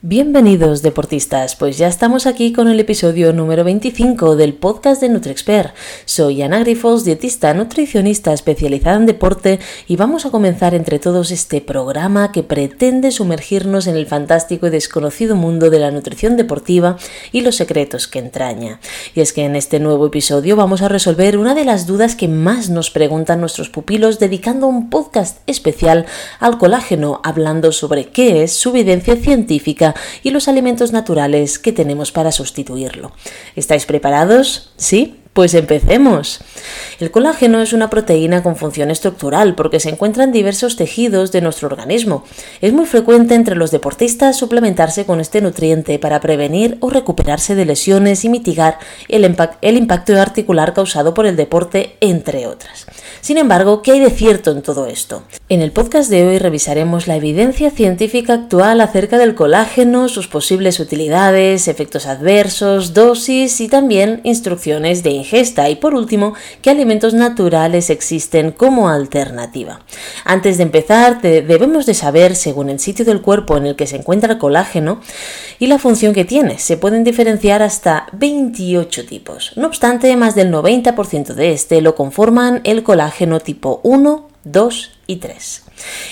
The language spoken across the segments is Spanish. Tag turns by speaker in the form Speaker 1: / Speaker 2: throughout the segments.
Speaker 1: Bienvenidos deportistas, pues ya estamos aquí con el episodio número 25 del podcast de NutriExpert. Soy Ana Grifos, dietista nutricionista especializada en deporte y vamos a comenzar entre todos este programa que pretende sumergirnos en el fantástico y desconocido mundo de la nutrición deportiva y los secretos que entraña. Y es que en este nuevo episodio vamos a resolver una de las dudas que más nos preguntan nuestros pupilos dedicando un podcast especial al colágeno hablando sobre qué es su evidencia científica y los alimentos naturales que tenemos para sustituirlo. ¿Estáis preparados? ¿Sí? Pues empecemos. El colágeno es una proteína con función estructural porque se encuentra en diversos tejidos de nuestro organismo. Es muy frecuente entre los deportistas suplementarse con este nutriente para prevenir o recuperarse de lesiones y mitigar el, impacto articular causado por el deporte, entre otras. Sin embargo, ¿qué hay de cierto en todo esto? En el podcast de hoy revisaremos la evidencia científica actual acerca del colágeno, sus posibles utilidades, efectos adversos, dosis y también instrucciones de ingesta y por último, qué alimentos naturales existen como alternativa. Antes de empezar, debemos de saber, según el sitio del cuerpo en el que se encuentra el colágeno y la función que tiene. Se pueden diferenciar hasta 28 tipos. No obstante, más del 90% de este lo conforman el colágeno tipo 1, 2 y 3.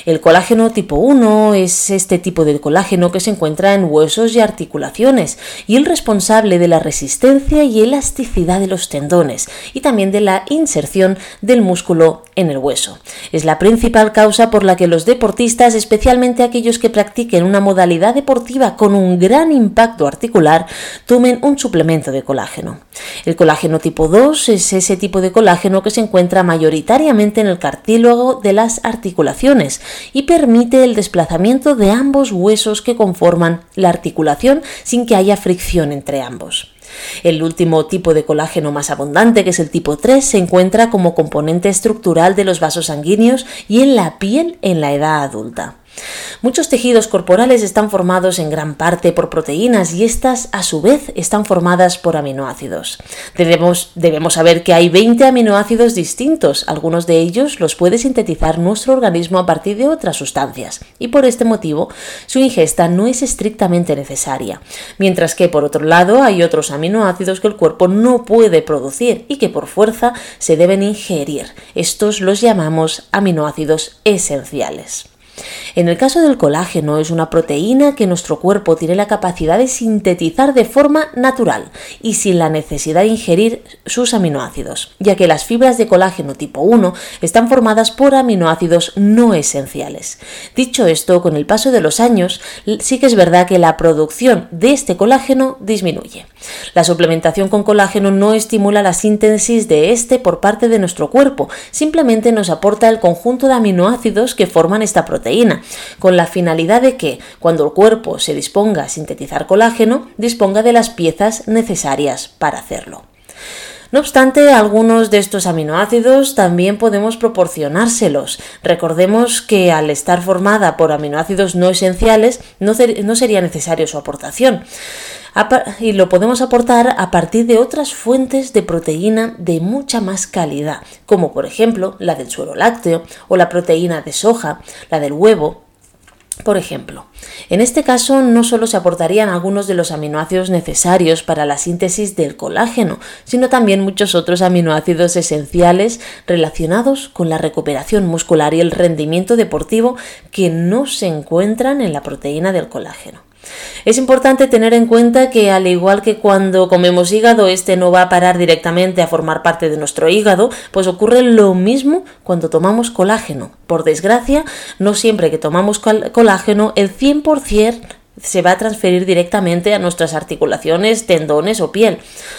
Speaker 1: El colágeno tipo 1 es este tipo de colágeno que se encuentra en huesos y articulaciones y el responsable de la resistencia y elasticidad de los tendones y también de la inserción del músculo en el hueso. Es la principal causa por la que los deportistas, especialmente aquellos que practiquen una modalidad deportiva con un gran impacto articular, tomen un suplemento de colágeno. El colágeno tipo 2 es ese tipo de colágeno que se encuentra mayoritariamente en el cartílago de las articulaciones y permite el desplazamiento de ambos huesos que conforman la articulación sin que haya fricción entre ambos. El último tipo de colágeno más abundante, que es el tipo 3, se encuentra como componente estructural de los vasos sanguíneos y en la piel en la edad adulta. Muchos tejidos corporales están formados en gran parte por proteínas y estas a su vez están formadas por aminoácidos. Debemos, saber que hay 20 aminoácidos distintos, algunos de ellos los puede sintetizar nuestro organismo a partir de otras sustancias y por este motivo su ingesta no es estrictamente necesaria, mientras que por otro lado hay otros aminoácidos que el cuerpo no puede producir y que por fuerza se deben ingerir. Estos los llamamos aminoácidos esenciales. En el caso del colágeno es una proteína que nuestro cuerpo tiene la capacidad de sintetizar de forma natural y sin la necesidad de ingerir sus aminoácidos, ya que las fibras de colágeno tipo 1 están formadas por aminoácidos no esenciales. Dicho esto, con el paso de los años, sí que es verdad que la producción de este colágeno disminuye. La suplementación con colágeno no estimula la síntesis de este por parte de nuestro cuerpo, simplemente nos aporta el conjunto de aminoácidos que forman esta proteína, con la finalidad de que, cuando el cuerpo se disponga a sintetizar colágeno, disponga de las piezas necesarias para hacerlo. No obstante, algunos de estos aminoácidos también podemos proporcionárselos. Recordemos que al estar formada por aminoácidos no esenciales, no, sería necesario su aportación y lo podemos aportar a partir de otras fuentes de proteína de mucha más calidad, como por ejemplo la del suero lácteo o la proteína de soja, la del huevo, por ejemplo, en este caso no solo se aportarían algunos de los aminoácidos necesarios para la síntesis del colágeno, sino también muchos otros aminoácidos esenciales relacionados con la recuperación muscular y el rendimiento deportivo que no se encuentran en la proteína del colágeno. Es importante tener en cuenta que al igual que cuando comemos hígado, este no va a parar directamente a formar parte de nuestro hígado, pues ocurre lo mismo cuando tomamos colágeno. Por desgracia, no siempre que tomamos colágeno el 100% se va a transferir directamente a nuestras articulaciones, tendones o piel.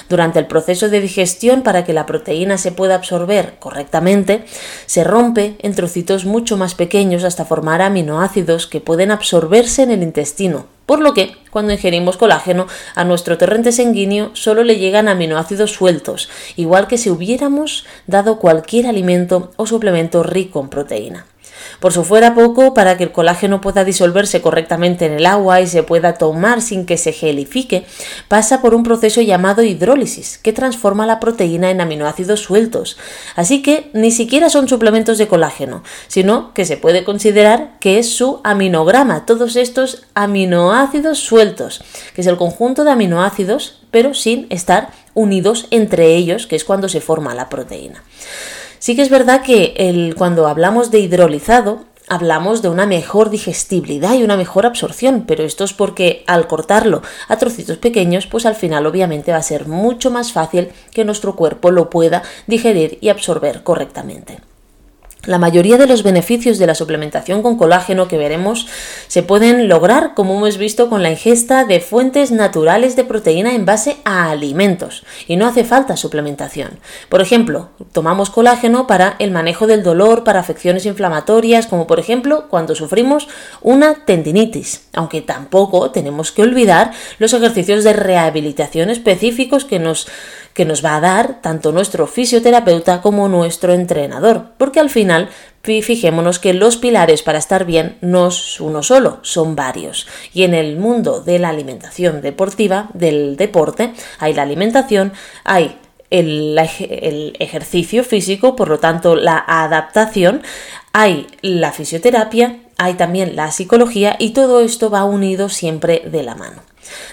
Speaker 1: Durante el proceso de digestión, para que la proteína se pueda absorber correctamente, se rompe en trocitos mucho más pequeños hasta formar aminoácidos que pueden absorberse en el intestino. Por lo que, cuando ingerimos colágeno, a nuestro torrente sanguíneo solo le llegan aminoácidos sueltos, igual que si hubiéramos dado cualquier alimento o suplemento rico en proteína. Por su fuera poco, para que el colágeno pueda disolverse correctamente en el agua y se pueda tomar sin que se gelifique, pasa por un proceso llamado hidrólisis, que transforma la proteína en aminoácidos sueltos. Así que ni siquiera son suplementos de colágeno, sino que se puede considerar que es su aminograma, todos estos aminoácidos sueltos, que es el conjunto de aminoácidos, pero sin estar unidos entre ellos, que es cuando se forma la proteína. Sí que es verdad que el, cuando hablamos de hidrolizado, hablamos de una mejor digestibilidad y una mejor absorción, pero esto es porque al cortarlo a trocitos pequeños, pues al final obviamente va a ser mucho más fácil que nuestro cuerpo lo pueda digerir y absorber correctamente. La mayoría de los beneficios de la suplementación con colágeno que veremos se pueden lograr, como hemos visto, con la ingesta de fuentes naturales de proteína en base a alimentos y no hace falta suplementación. Por ejemplo, tomamos colágeno para el manejo del dolor, para afecciones inflamatorias, como por ejemplo cuando sufrimos una tendinitis, aunque tampoco tenemos que olvidar los ejercicios de rehabilitación específicos que nos que nos va a dar tanto nuestro fisioterapeuta como nuestro entrenador, porque al final fijémonos que los pilares para estar bien no es uno solo, son varios. Y en el mundo de la alimentación deportiva, del deporte, hay la alimentación, hay el, el, ejercicio físico, por lo tanto la adaptación, hay la fisioterapia, hay también la psicología y todo esto va unido siempre de la mano.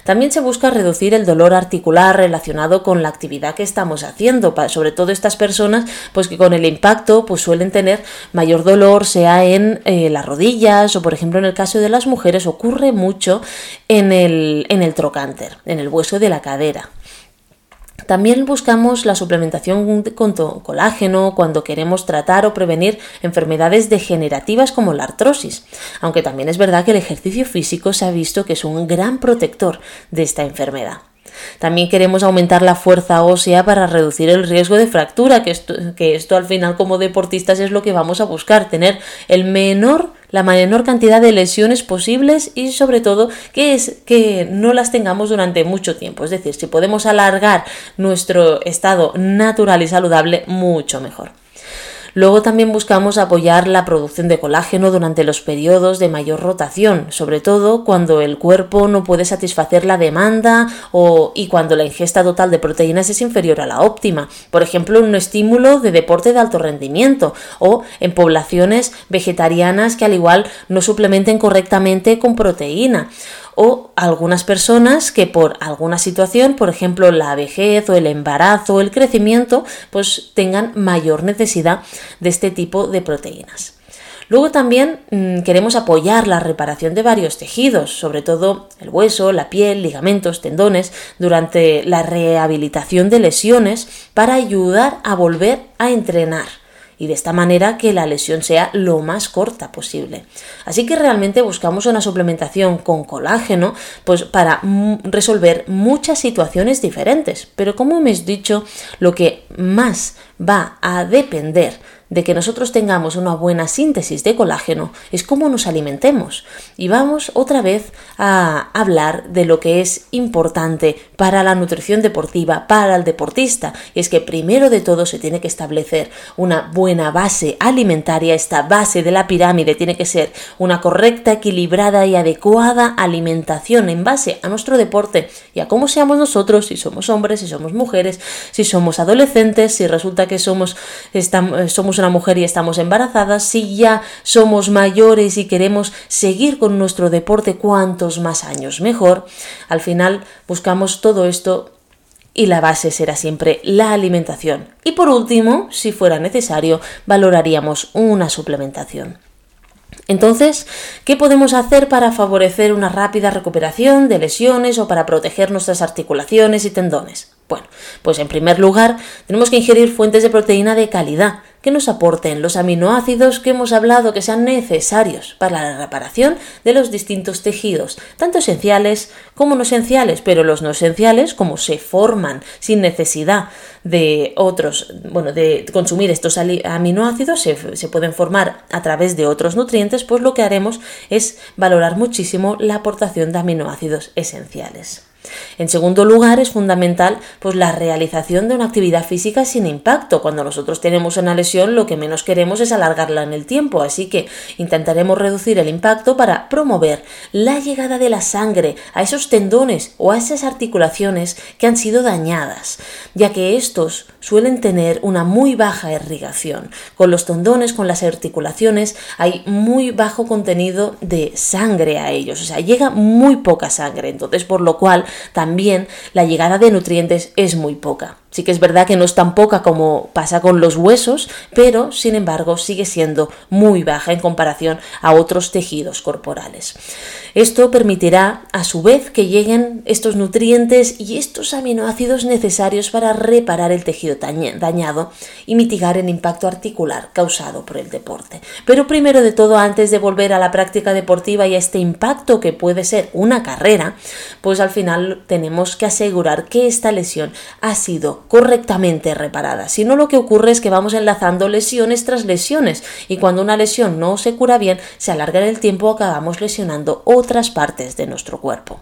Speaker 1: También se busca reducir el dolor articular relacionado con la actividad que estamos haciendo, sobre todo estas personas pues que con el impacto pues suelen tener mayor dolor, sea en eh, las rodillas o por ejemplo en el caso de las mujeres ocurre mucho en el, en el trocánter, en el hueso de la cadera. También buscamos la suplementación con colágeno cuando queremos tratar o prevenir enfermedades degenerativas como la artrosis, aunque también es verdad que el ejercicio físico se ha visto que es un gran protector de esta enfermedad. También queremos aumentar la fuerza ósea para reducir el riesgo de fractura, que esto, al final como deportistas es lo que vamos a buscar, tener el menor la menor cantidad de lesiones posibles y sobre todo que es que no las tengamos durante mucho tiempo. Es decir, si podemos alargar nuestro estado natural y saludable, mucho mejor. Luego también buscamos apoyar la producción de colágeno durante los periodos de mayor rotación, sobre todo cuando el cuerpo no puede satisfacer la demanda o, y cuando la ingesta total de proteínas es inferior a la óptima. Por ejemplo, en un estímulo de deporte de alto rendimiento o en poblaciones vegetarianas que al igual no suplementen correctamente con proteína o algunas personas que por alguna situación, por ejemplo la vejez o el embarazo o el crecimiento, pues tengan mayor necesidad de este tipo de proteínas. Luego también mm, queremos apoyar la reparación de varios tejidos, sobre todo el hueso, la piel, ligamentos, tendones, durante la rehabilitación de lesiones para ayudar a volver a entrenar y de esta manera que la lesión sea lo más corta posible. Así que realmente buscamos una suplementación con colágeno pues para resolver muchas situaciones diferentes, pero como hemos dicho, lo que más va a depender de que nosotros tengamos una buena síntesis de colágeno es cómo nos alimentemos. Y vamos otra vez a hablar de lo que es importante para la nutrición deportiva, para el deportista. Y es que primero de todo se tiene que establecer una buena base alimentaria. Esta base de la pirámide tiene que ser una correcta, equilibrada y adecuada alimentación en base a nuestro deporte y a cómo seamos nosotros, si somos hombres, si somos mujeres, si somos adolescentes, si resulta que somos, estamos, una mujer y estamos embarazadas, si ya somos mayores y queremos seguir con nuestro deporte cuantos más años mejor, al final buscamos todo esto y la base será siempre la alimentación. Y por último, si fuera necesario, valoraríamos una suplementación. Entonces, ¿qué podemos hacer para favorecer una rápida recuperación de lesiones o para proteger nuestras articulaciones y tendones? Bueno, pues en primer lugar tenemos que ingerir fuentes de proteína de calidad que nos aporten los aminoácidos que hemos hablado que sean necesarios para la reparación de los distintos tejidos, tanto esenciales como no esenciales, pero los no esenciales, como se forman sin necesidad de otros, bueno, de consumir estos aminoácidos, se, se pueden formar a través de otros nutrientes, pues lo que haremos es valorar muchísimo la aportación de aminoácidos esenciales. En segundo lugar, es fundamental pues, la realización de una actividad física sin impacto. Cuando nosotros tenemos una lesión, lo que menos queremos es alargarla en el tiempo, así que intentaremos reducir el impacto para promover la llegada de la sangre a esos tendones o a esas articulaciones que han sido dañadas, ya que estos suelen tener una muy baja irrigación. Con los tendones, con las articulaciones, hay muy bajo contenido de sangre a ellos, o sea, llega muy poca sangre, entonces por lo cual también la llegada de nutrientes es muy poca. Sí que es verdad que no es tan poca como pasa con los huesos, pero sin embargo sigue siendo muy baja en comparación a otros tejidos corporales. Esto permitirá a su vez que lleguen estos nutrientes y estos aminoácidos necesarios para reparar el tejido dañado y mitigar el impacto articular causado por el deporte. Pero primero de todo, antes de volver a la práctica deportiva y a este impacto que puede ser una carrera, pues al final tenemos que asegurar que esta lesión ha sido correctamente reparada. Si no, lo que ocurre es que vamos enlazando lesiones tras lesiones y cuando una lesión no se cura bien, se alarga el tiempo, acabamos lesionando otras partes de nuestro cuerpo.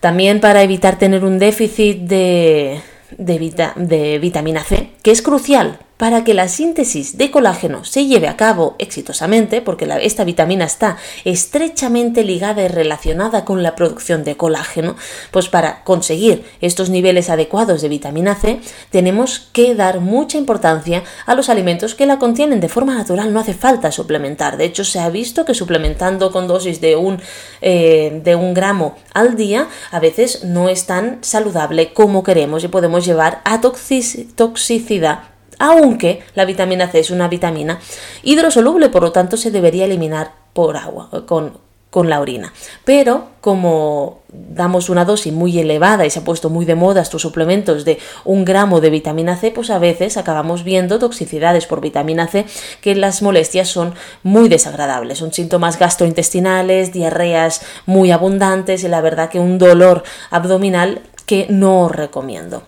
Speaker 1: También para evitar tener un déficit de, de vitamina C, que es crucial para que la síntesis de colágeno se lleve a cabo exitosamente, porque esta vitamina está estrechamente ligada y relacionada con la producción de colágeno, pues para conseguir estos niveles adecuados de vitamina C tenemos que dar mucha importancia a los alimentos que la contienen de forma natural, no hace falta suplementar. De hecho, se ha visto que suplementando con dosis de un, eh, de un gramo al día a veces no es tan saludable como queremos y podemos llevar a toxicidad aunque la vitamina C es una vitamina hidrosoluble, por lo tanto se debería eliminar por agua, con, con la orina. Pero como damos una dosis muy elevada y se ha puesto muy de moda estos suplementos de un gramo de vitamina C, pues a veces acabamos viendo toxicidades por vitamina C que las molestias son muy desagradables. Son síntomas gastrointestinales, diarreas muy abundantes y la verdad que un dolor abdominal que no recomiendo.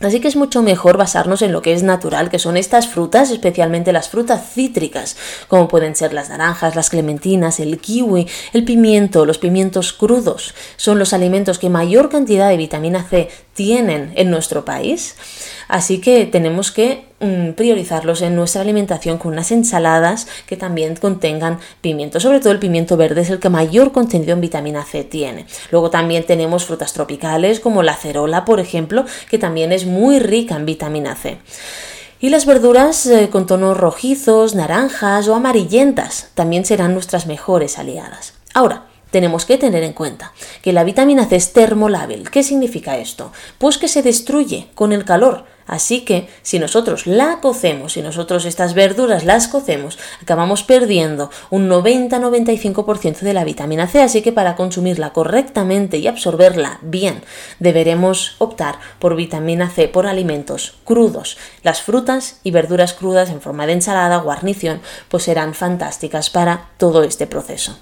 Speaker 1: Así que es mucho mejor basarnos en lo que es natural, que son estas frutas, especialmente las frutas cítricas, como pueden ser las naranjas, las clementinas, el kiwi, el pimiento, los pimientos crudos. Son los alimentos que mayor cantidad de vitamina C tienen en nuestro país. Así que tenemos que mm, priorizarlos en nuestra alimentación con unas ensaladas que también contengan pimiento. Sobre todo el pimiento verde es el que mayor contenido en vitamina C tiene. Luego también tenemos frutas tropicales como la cerola, por ejemplo, que también es muy rica en vitamina C. Y las verduras eh, con tonos rojizos, naranjas o amarillentas también serán nuestras mejores aliadas. Ahora, tenemos que tener en cuenta que la vitamina C es termolábil. ¿Qué significa esto? Pues que se destruye con el calor Así que si nosotros la cocemos, si nosotros estas verduras las cocemos, acabamos perdiendo un 90-95% de la vitamina C. Así que para consumirla correctamente y absorberla bien, deberemos optar por vitamina C por alimentos crudos. Las frutas y verduras crudas en forma de ensalada, guarnición, pues serán fantásticas para todo este proceso.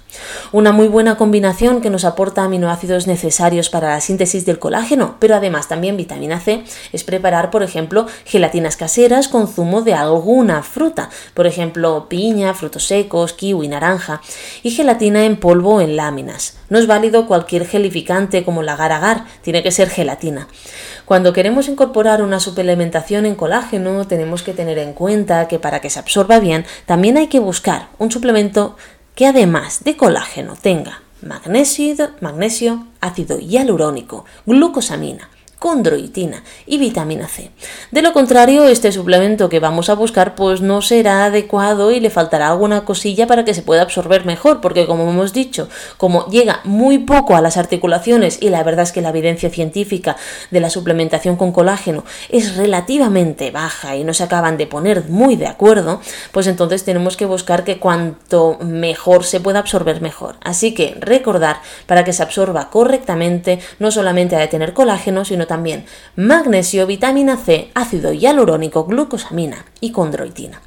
Speaker 1: Una muy buena combinación que nos aporta aminoácidos necesarios para la síntesis del colágeno, pero además también vitamina C, es preparar, por ejemplo, ejemplo, gelatinas caseras con zumo de alguna fruta, por ejemplo, piña, frutos secos, kiwi, naranja, y gelatina en polvo en láminas. No es válido cualquier gelificante como el agar-agar, tiene que ser gelatina. Cuando queremos incorporar una suplementación en colágeno, tenemos que tener en cuenta que para que se absorba bien, también hay que buscar un suplemento que además de colágeno tenga magnesio, magnesio ácido hialurónico, glucosamina, condroitina y vitamina C. De lo contrario, este suplemento que vamos a buscar pues no será adecuado y le faltará alguna cosilla para que se pueda absorber mejor, porque como hemos dicho, como llega muy poco a las articulaciones y la verdad es que la evidencia científica de la suplementación con colágeno es relativamente baja y no se acaban de poner muy de acuerdo, pues entonces tenemos que buscar que cuanto mejor se pueda absorber mejor. Así que recordar para que se absorba correctamente no solamente ha de tener colágeno, sino también magnesio, vitamina C, ácido hialurónico, glucosamina y condroitina.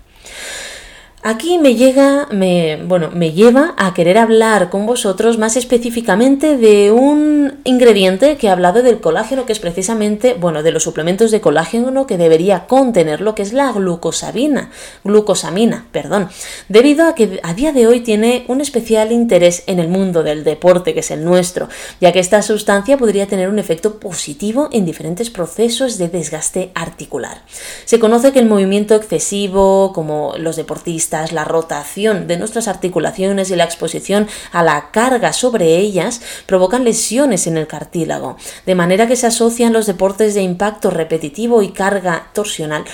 Speaker 1: Aquí me llega, me, bueno, me lleva a querer hablar con vosotros más específicamente de un ingrediente que he hablado del colágeno, que es precisamente, bueno, de los suplementos de colágeno que debería contener lo que es la glucosamina, glucosamina, perdón, debido a que a día de hoy tiene un especial interés en el mundo del deporte, que es el nuestro, ya que esta sustancia podría tener un efecto positivo en diferentes procesos de desgaste articular. Se conoce que el movimiento excesivo, como los deportistas, la rotación de nuestras articulaciones y la exposición a la carga sobre ellas provocan lesiones en el cartílago, de manera que se asocian los deportes de impacto repetitivo y carga torsional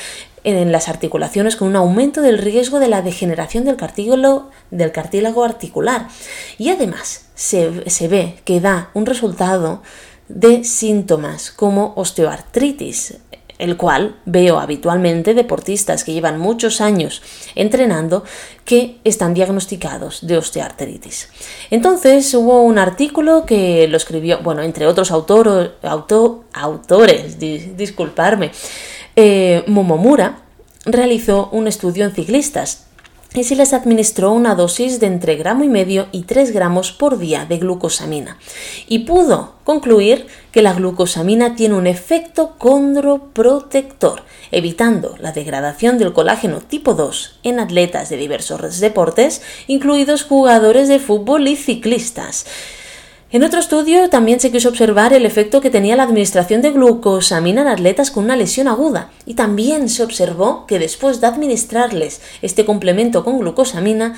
Speaker 1: en las articulaciones con un aumento del riesgo de la degeneración del cartílago, del cartílago articular. Y además se, se ve que da un resultado de síntomas como osteoartritis, el cual veo habitualmente deportistas que llevan muchos años entrenando que están diagnosticados de osteoartritis. Entonces hubo un artículo que lo escribió, bueno, entre otros autores, disculparme, eh, Momomura realizó un estudio en ciclistas y se les administró una dosis de entre gramo y medio y 3 gramos por día de glucosamina. Y pudo concluir que la glucosamina tiene un efecto condroprotector, evitando la degradación del colágeno tipo 2 en atletas de diversos deportes, incluidos jugadores de fútbol y ciclistas. En otro estudio también se quiso observar el efecto que tenía la administración de glucosamina en atletas con una lesión aguda y también se observó que después de administrarles este complemento con glucosamina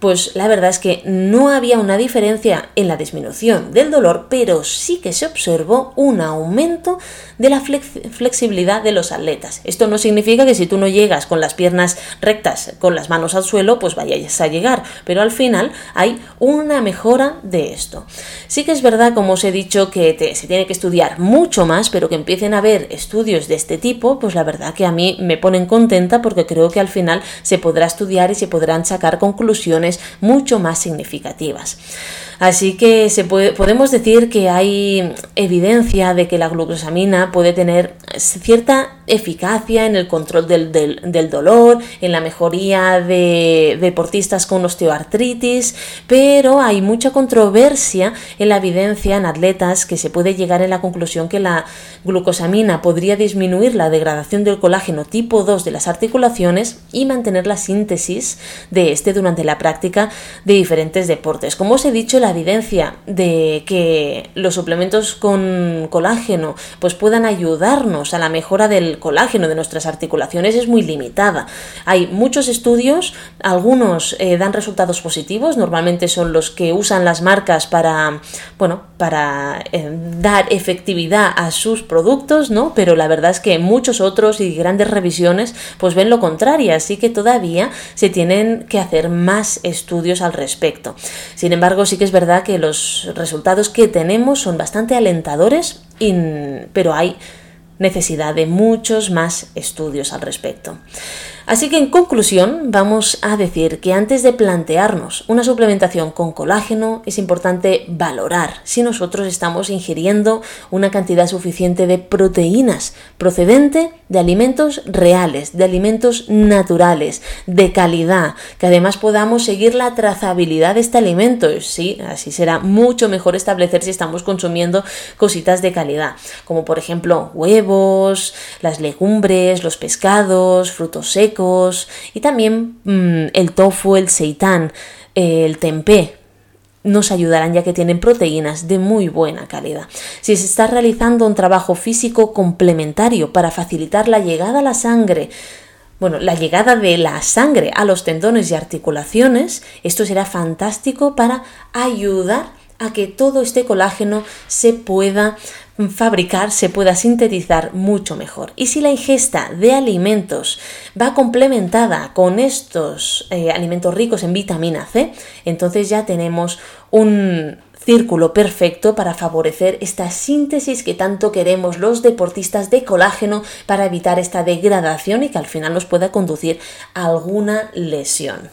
Speaker 1: pues la verdad es que no había una diferencia en la disminución del dolor, pero sí que se observó un aumento de la flexibilidad de los atletas. Esto no significa que si tú no llegas con las piernas rectas, con las manos al suelo, pues vayas a llegar, pero al final hay una mejora de esto. Sí que es verdad, como os he dicho, que se tiene que estudiar mucho más, pero que empiecen a haber estudios de este tipo, pues la verdad que a mí me ponen contenta porque creo que al final se podrá estudiar y se podrán sacar conclusiones mucho más significativas. Así que podemos decir que hay evidencia de que la glucosamina puede tener cierta eficacia en el control del, dolor, en la mejoría de deportistas con osteoartritis, pero hay mucha controversia en la evidencia en atletas que se puede llegar a la conclusión que la glucosamina podría disminuir la degradación del colágeno tipo 2 de las articulaciones y mantener la síntesis de este durante la práctica de diferentes deportes. Como os he dicho, la evidencia de que los suplementos con colágeno pues puedan ayudarnos a la mejora del colágeno de nuestras articulaciones es muy limitada. Hay muchos estudios, algunos eh, dan resultados positivos, normalmente son los que usan las marcas para, bueno, para eh, dar efectividad a sus productos, ¿no? Pero la verdad es que muchos otros y grandes revisiones pues ven lo contrario, así que todavía se tienen que hacer más estudios al respecto. Sin embargo, sí que es verdad que los resultados que tenemos son bastante alentadores, pero hay necesidad de muchos más estudios al respecto. Así que en conclusión vamos a decir que antes de plantearnos una suplementación con colágeno es importante valorar si nosotros estamos ingiriendo una cantidad suficiente de proteínas procedente de alimentos reales, de alimentos naturales, de calidad, que además podamos seguir la trazabilidad de este alimento. Sí, así será mucho mejor establecer si estamos consumiendo cositas de calidad, como por ejemplo huevos, las legumbres, los pescados, frutos secos, y también mm, el tofu, el seitán, el tempeh, nos ayudarán ya que tienen proteínas de muy buena calidad. Si se está realizando un trabajo físico complementario para facilitar la llegada a la sangre, bueno, la llegada de la sangre a los tendones y articulaciones, esto será fantástico para ayudar a que todo este colágeno se pueda fabricar, se pueda sintetizar mucho mejor. Y si la ingesta de alimentos va complementada con estos eh, alimentos ricos en vitamina C, entonces ya tenemos un círculo perfecto para favorecer esta síntesis que tanto queremos los deportistas de colágeno para evitar esta degradación y que al final nos pueda conducir a alguna lesión.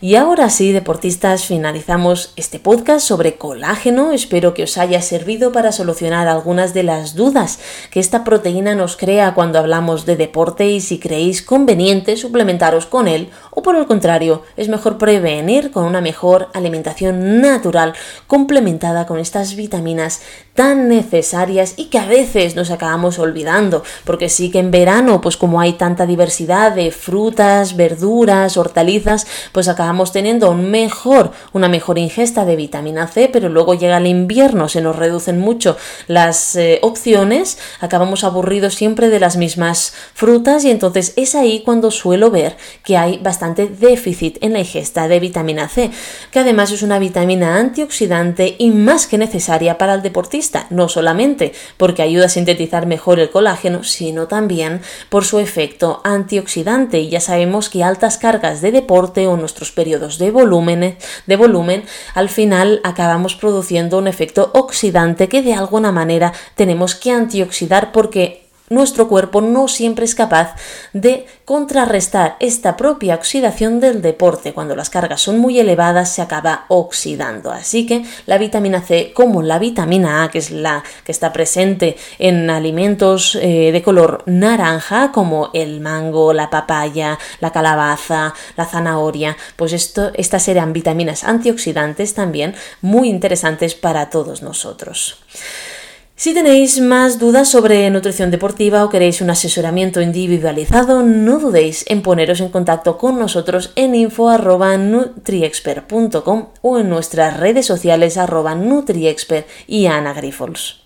Speaker 1: Y ahora sí, deportistas, finalizamos este podcast sobre colágeno. Espero que os haya servido para solucionar algunas de las dudas que esta proteína nos crea cuando hablamos de deporte y si creéis conveniente suplementaros con él o por el contrario, es mejor prevenir con una mejor alimentación natural complementada con estas vitaminas tan necesarias y que a veces nos acabamos olvidando, porque sí que en verano, pues como hay tanta diversidad de frutas, verduras, hortalizas, pues acabamos teniendo un mejor, una mejor ingesta de vitamina C, pero luego llega el invierno, se nos reducen mucho las eh, opciones, acabamos aburridos siempre de las mismas frutas y entonces es ahí cuando suelo ver que hay bastante déficit en la ingesta de vitamina C, que además es una vitamina antioxidante y más que necesaria para el deportista no solamente porque ayuda a sintetizar mejor el colágeno, sino también por su efecto antioxidante. Y ya sabemos que altas cargas de deporte o nuestros periodos de volumen, de volumen al final acabamos produciendo un efecto oxidante que de alguna manera tenemos que antioxidar porque nuestro cuerpo no siempre es capaz de contrarrestar esta propia oxidación del deporte. Cuando las cargas son muy elevadas se acaba oxidando. Así que la vitamina C, como la vitamina A, que es la que está presente en alimentos eh, de color naranja, como el mango, la papaya, la calabaza, la zanahoria, pues esto, estas serán vitaminas antioxidantes también muy interesantes para todos nosotros. Si tenéis más dudas sobre nutrición deportiva o queréis un asesoramiento individualizado, no dudéis en poneros en contacto con nosotros en info.nutriexpert.com o en nuestras redes sociales arroba nutriexpert y Ana Grifols.